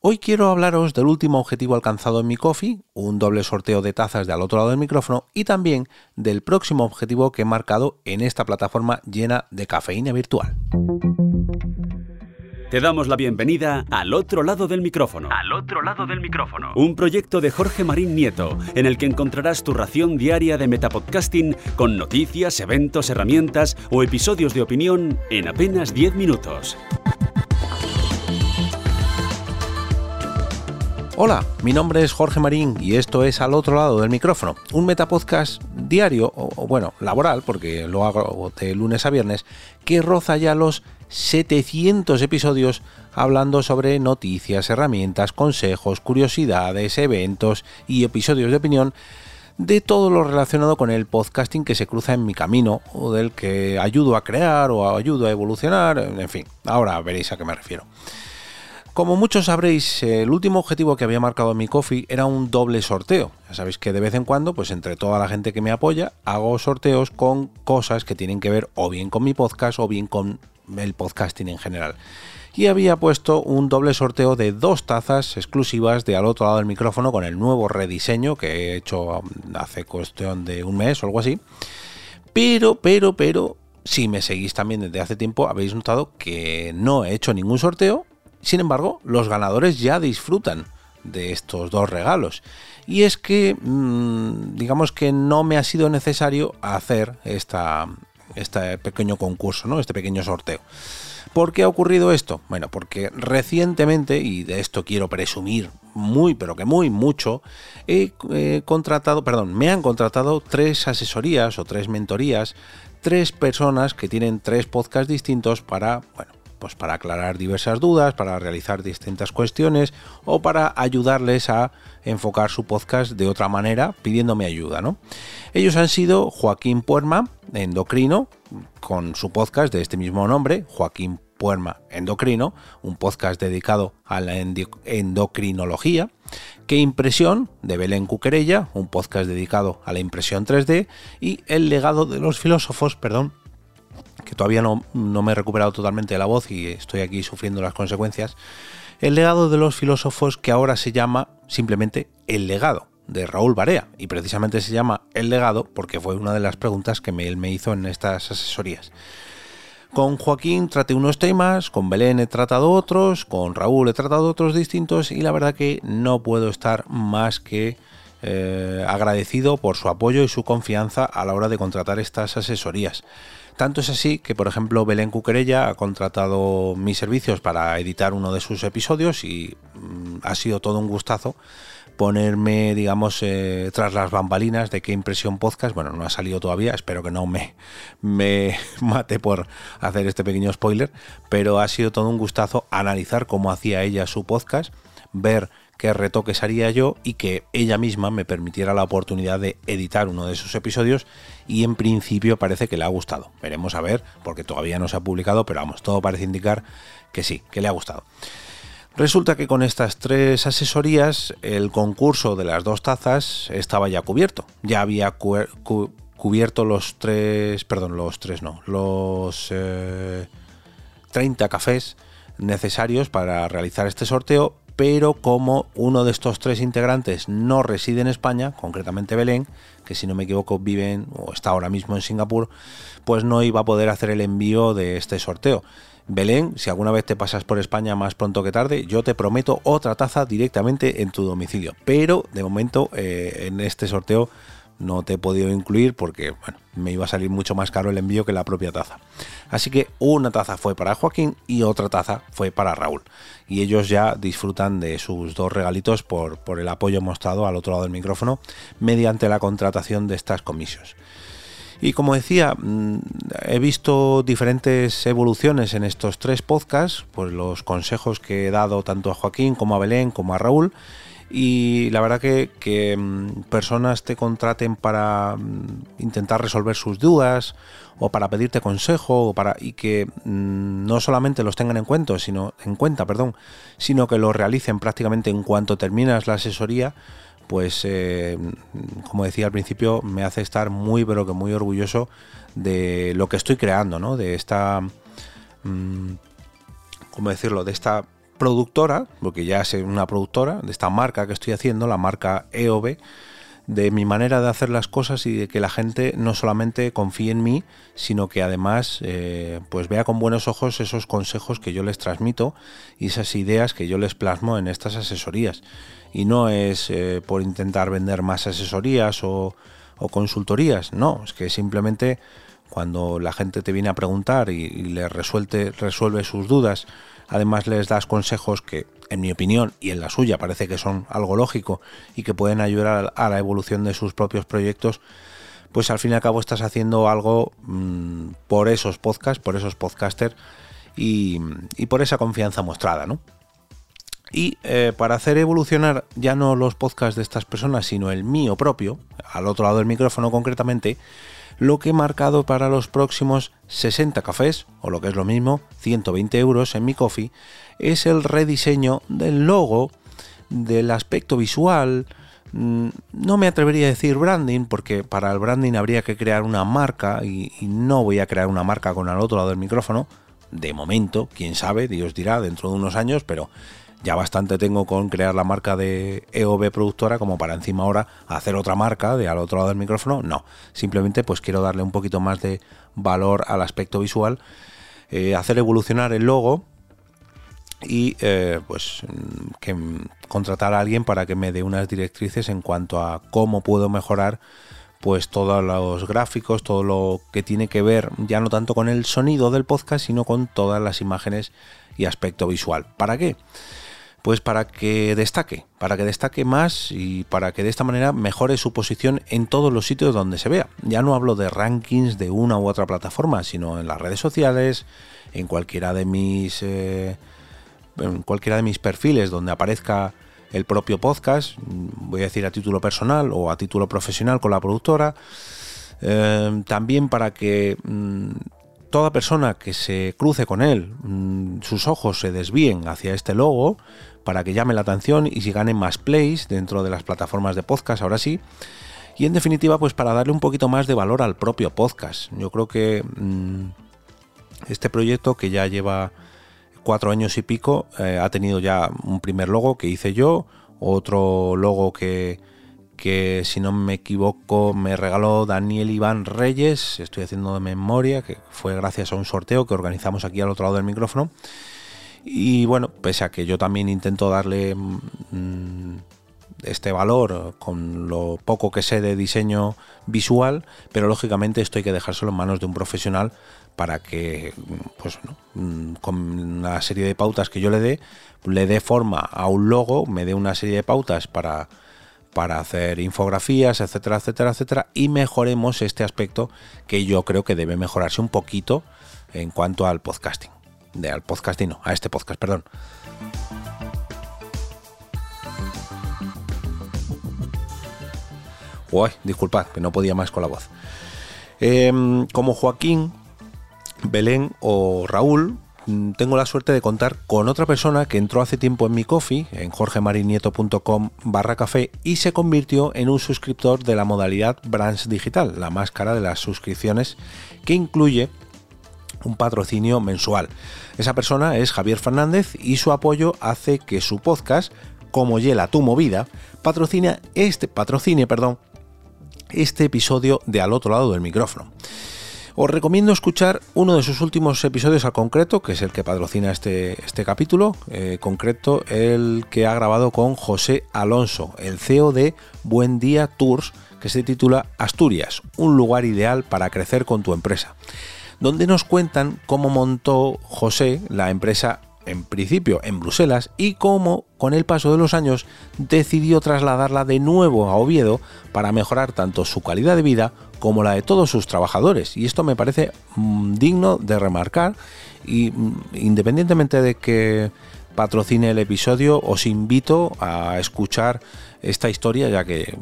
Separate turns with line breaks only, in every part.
Hoy quiero hablaros del último objetivo alcanzado en mi coffee, un doble sorteo de tazas de al otro lado del micrófono y también del próximo objetivo que he marcado en esta plataforma llena de cafeína virtual.
Te damos la bienvenida al otro lado del micrófono.
Al otro lado del micrófono.
Un proyecto de Jorge Marín Nieto, en el que encontrarás tu ración diaria de metapodcasting con noticias, eventos, herramientas o episodios de opinión en apenas 10 minutos.
Hola, mi nombre es Jorge Marín y esto es Al otro lado del micrófono, un metapodcast diario, o, bueno, laboral, porque lo hago de lunes a viernes, que roza ya los 700 episodios hablando sobre noticias, herramientas, consejos, curiosidades, eventos y episodios de opinión de todo lo relacionado con el podcasting que se cruza en mi camino o del que ayudo a crear o ayudo a evolucionar, en fin, ahora veréis a qué me refiero. Como muchos sabréis, el último objetivo que había marcado mi coffee era un doble sorteo. Ya sabéis que de vez en cuando, pues entre toda la gente que me apoya, hago sorteos con cosas que tienen que ver o bien con mi podcast o bien con el podcasting en general. Y había puesto un doble sorteo de dos tazas exclusivas de al otro lado del micrófono con el nuevo rediseño que he hecho hace cuestión de un mes o algo así. Pero, pero, pero, si me seguís también desde hace tiempo, habéis notado que no he hecho ningún sorteo sin embargo, los ganadores ya disfrutan de estos dos regalos. Y es que, mm, digamos que no me ha sido necesario hacer esta, este pequeño concurso, ¿no? este pequeño sorteo. ¿Por qué ha ocurrido esto? Bueno, porque recientemente, y de esto quiero presumir muy, pero que muy mucho, he contratado, perdón, me han contratado tres asesorías o tres mentorías, tres personas que tienen tres podcasts distintos para, bueno, pues para aclarar diversas dudas, para realizar distintas cuestiones o para ayudarles a enfocar su podcast de otra manera, pidiéndome ayuda, ¿no? Ellos han sido Joaquín Puerma, endocrino, con su podcast de este mismo nombre, Joaquín Puerma Endocrino, un podcast dedicado a la endocrinología, que Impresión de Belén Cuquerella, un podcast dedicado a la impresión 3D, y El legado de los filósofos, perdón, que todavía no, me he recuperado totalmente de la voz y estoy aquí sufriendo las consecuencias, el legado de los filósofos que ahora se llama simplemente El legado de Raúl Barea y precisamente se llama El legado porque fue una de las preguntas que él me hizo en estas asesorías. Con Joaquín traté unos temas, con Belén he tratado otros, con Raúl he tratado otros distintos y la verdad que no puedo estar más que eh, agradecido por su apoyo y su confianza a la hora de contratar estas asesorías. Tanto es así que, por ejemplo, Belén Cuquerella ha contratado mis servicios para editar uno de sus episodios y mm, ha sido todo un gustazo ponerme, digamos, eh, tras las bambalinas de qué impresión podcast. Bueno, no ha salido todavía, espero que no me, me mate por hacer este pequeño spoiler, pero ha sido todo un gustazo analizar cómo hacía ella su podcast, ver qué retoques haría yo y que ella misma me permitiera la oportunidad de editar uno de sus episodios y en principio parece que le ha gustado. Veremos a ver, porque todavía no se ha publicado, pero vamos, todo parece indicar que sí, que le ha gustado. Resulta que con estas tres asesorías el concurso de las dos tazas estaba ya cubierto. Ya había cubierto los tres, perdón, los tres no, los 30 eh, cafés necesarios para realizar este sorteo pero como uno de estos tres integrantes no reside en España, concretamente Belén, que si no me equivoco vive o está ahora mismo en Singapur, pues no iba a poder hacer el envío de este sorteo. Belén, si alguna vez te pasas por España más pronto que tarde, yo te prometo otra taza directamente en tu domicilio. Pero de momento eh, en este sorteo no te he podido incluir porque bueno, me iba a salir mucho más caro el envío que la propia taza. Así que una taza fue para Joaquín y otra taza fue para Raúl. Y ellos ya disfrutan de sus dos regalitos por, por el apoyo mostrado al otro lado del micrófono mediante la contratación de estas comisiones. Y como decía, mm, he visto diferentes evoluciones en estos tres podcasts, pues los consejos que he dado tanto a Joaquín como a Belén como a Raúl y la verdad que, mm, personas te contraten para mm, intentar resolver sus dudas o para pedirte consejo o para y que mm, no solamente los tengan en cuenta sino en cuenta perdón sino que lo realicen prácticamente en cuanto terminas la asesoría pues eh, como decía al principio me hace estar muy pero que muy orgulloso de lo que estoy creando no de esta cómo decirlo de esta productora, porque ya es una productora de esta marca que estoy haciendo, la marca EOB, de mi manera de hacer las cosas y de que la gente no solamente confíe en mí, sino que además eh, pues vea con buenos ojos esos consejos que yo les transmito y esas ideas que yo les plasmo en estas asesorías. Y no es eh, por intentar vender más asesorías o, consultorías, no, es que simplemente cuando la gente te viene a preguntar y, le resuelve sus dudas, además les das consejos que en mi opinión y en la suya parece que son algo lógico y que pueden ayudar a la evolución de sus propios proyectos, pues al fin y al cabo estás haciendo algo mmm, por esos podcasts, por esos podcasters y, y por esa confianza mostrada, ¿no? Y eh, para hacer evolucionar ya no los podcasts de estas personas, sino el mío propio, al otro lado del micrófono concretamente, lo que he marcado para los próximos 60 cafés, o lo que es lo mismo, 120 euros en mi coffee, es el rediseño del logo, del aspecto visual. Mm, no me atrevería a decir branding, porque para el branding habría que crear una marca y, y no voy a crear una marca con al otro lado del micrófono. De momento, quién sabe, Dios dirá, dentro de unos años, pero ya bastante tengo con crear la marca de EOB productora como para encima ahora hacer otra marca de al otro lado del micrófono. No, simplemente pues quiero darle un poquito más de valor al aspecto visual, eh, hacer evolucionar el logo y eh, pues que contratar a alguien para que me dé unas directrices en cuanto a cómo puedo mejorar pues todos los gráficos, todo lo que tiene que ver ya no tanto con el sonido del podcast, sino con todas las imágenes y aspecto visual. ¿Para qué? Pues para que destaque, para que destaque más y para que de esta manera mejore su posición en todos los sitios donde se vea. Ya no hablo de rankings de una u otra plataforma, sino en las redes sociales, en cualquiera de mis eh, cualquiera de mis perfiles donde aparezca el propio podcast, voy a decir a título personal o a título profesional con la productora. Eh, también para que mmm, toda persona que se cruce con él, mmm, sus ojos se desvíen hacia este logo para que llame la atención y si gane más plays dentro de las plataformas de podcast, ahora sí. Y en definitiva, pues para darle un poquito más de valor al propio podcast. Yo creo que mmm, este proyecto que ya lleva cuatro años y pico eh, ha tenido ya un primer logo que hice yo, otro logo que, que si no me equivoco me regaló Daniel Iván Reyes, estoy haciendo de memoria, que fue gracias a un sorteo que organizamos aquí al otro lado del micrófono. Y bueno, pese a que yo también intento darle mmm, este valor con lo poco que sé de diseño visual, pero lógicamente esto hay que dejárselo en manos de un profesional para que, pues con una serie de pautas que yo le dé, le dé forma a un logo, me dé una serie de pautas para, para hacer infografías, etcétera, etcétera, etcétera, y mejoremos este aspecto que yo creo que debe mejorarse un poquito en cuanto al podcasting. De al podcasting, no, a este podcast, perdón. Uy, disculpad, que no podía más con la voz. Eh, como Joaquín, Belén o Raúl, tengo la suerte de contar con otra persona que entró hace tiempo en mi coffee, en jorgemarinieto.com barra café, y se convirtió en un suscriptor de la modalidad Brands Digital, la más cara de las suscripciones, que incluye un patrocinio mensual. Esa persona es Javier Fernández y su apoyo hace que su podcast, como Yela tu movida, este, patrocine, perdón, este episodio de al otro lado del micrófono. Os recomiendo escuchar uno de sus últimos episodios al concreto, que es el que patrocina este, este capítulo, eh, concreto el que ha grabado con José Alonso, el CEO de Buen Día Tours, que se titula Asturias, un lugar ideal para crecer con tu empresa, donde nos cuentan cómo montó José la empresa en principio en Bruselas y cómo con el paso de los años decidió trasladarla de nuevo a Oviedo para mejorar tanto su calidad de vida como la de todos sus trabajadores. Y esto me parece mmm, digno de remarcar y mmm, independientemente de que patrocine el episodio, os invito a escuchar esta historia ya que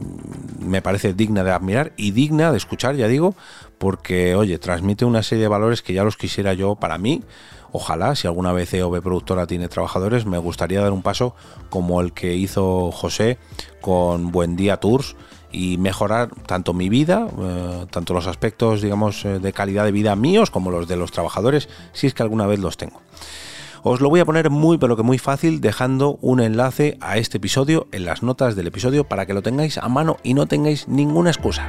me parece digna de admirar y digna de escuchar, ya digo, porque oye, transmite una serie de valores que ya los quisiera yo para mí ojalá, si alguna vez EOB Productora tiene trabajadores, me gustaría dar un paso como el que hizo José con Buen Día Tours y mejorar tanto mi vida, eh, tanto los aspectos, digamos, eh, de calidad de vida míos como los de los trabajadores, si es que alguna vez los tengo. Os lo voy a poner muy pero que muy fácil dejando un enlace a este episodio en las notas del episodio para que lo tengáis a mano y no tengáis ninguna excusa.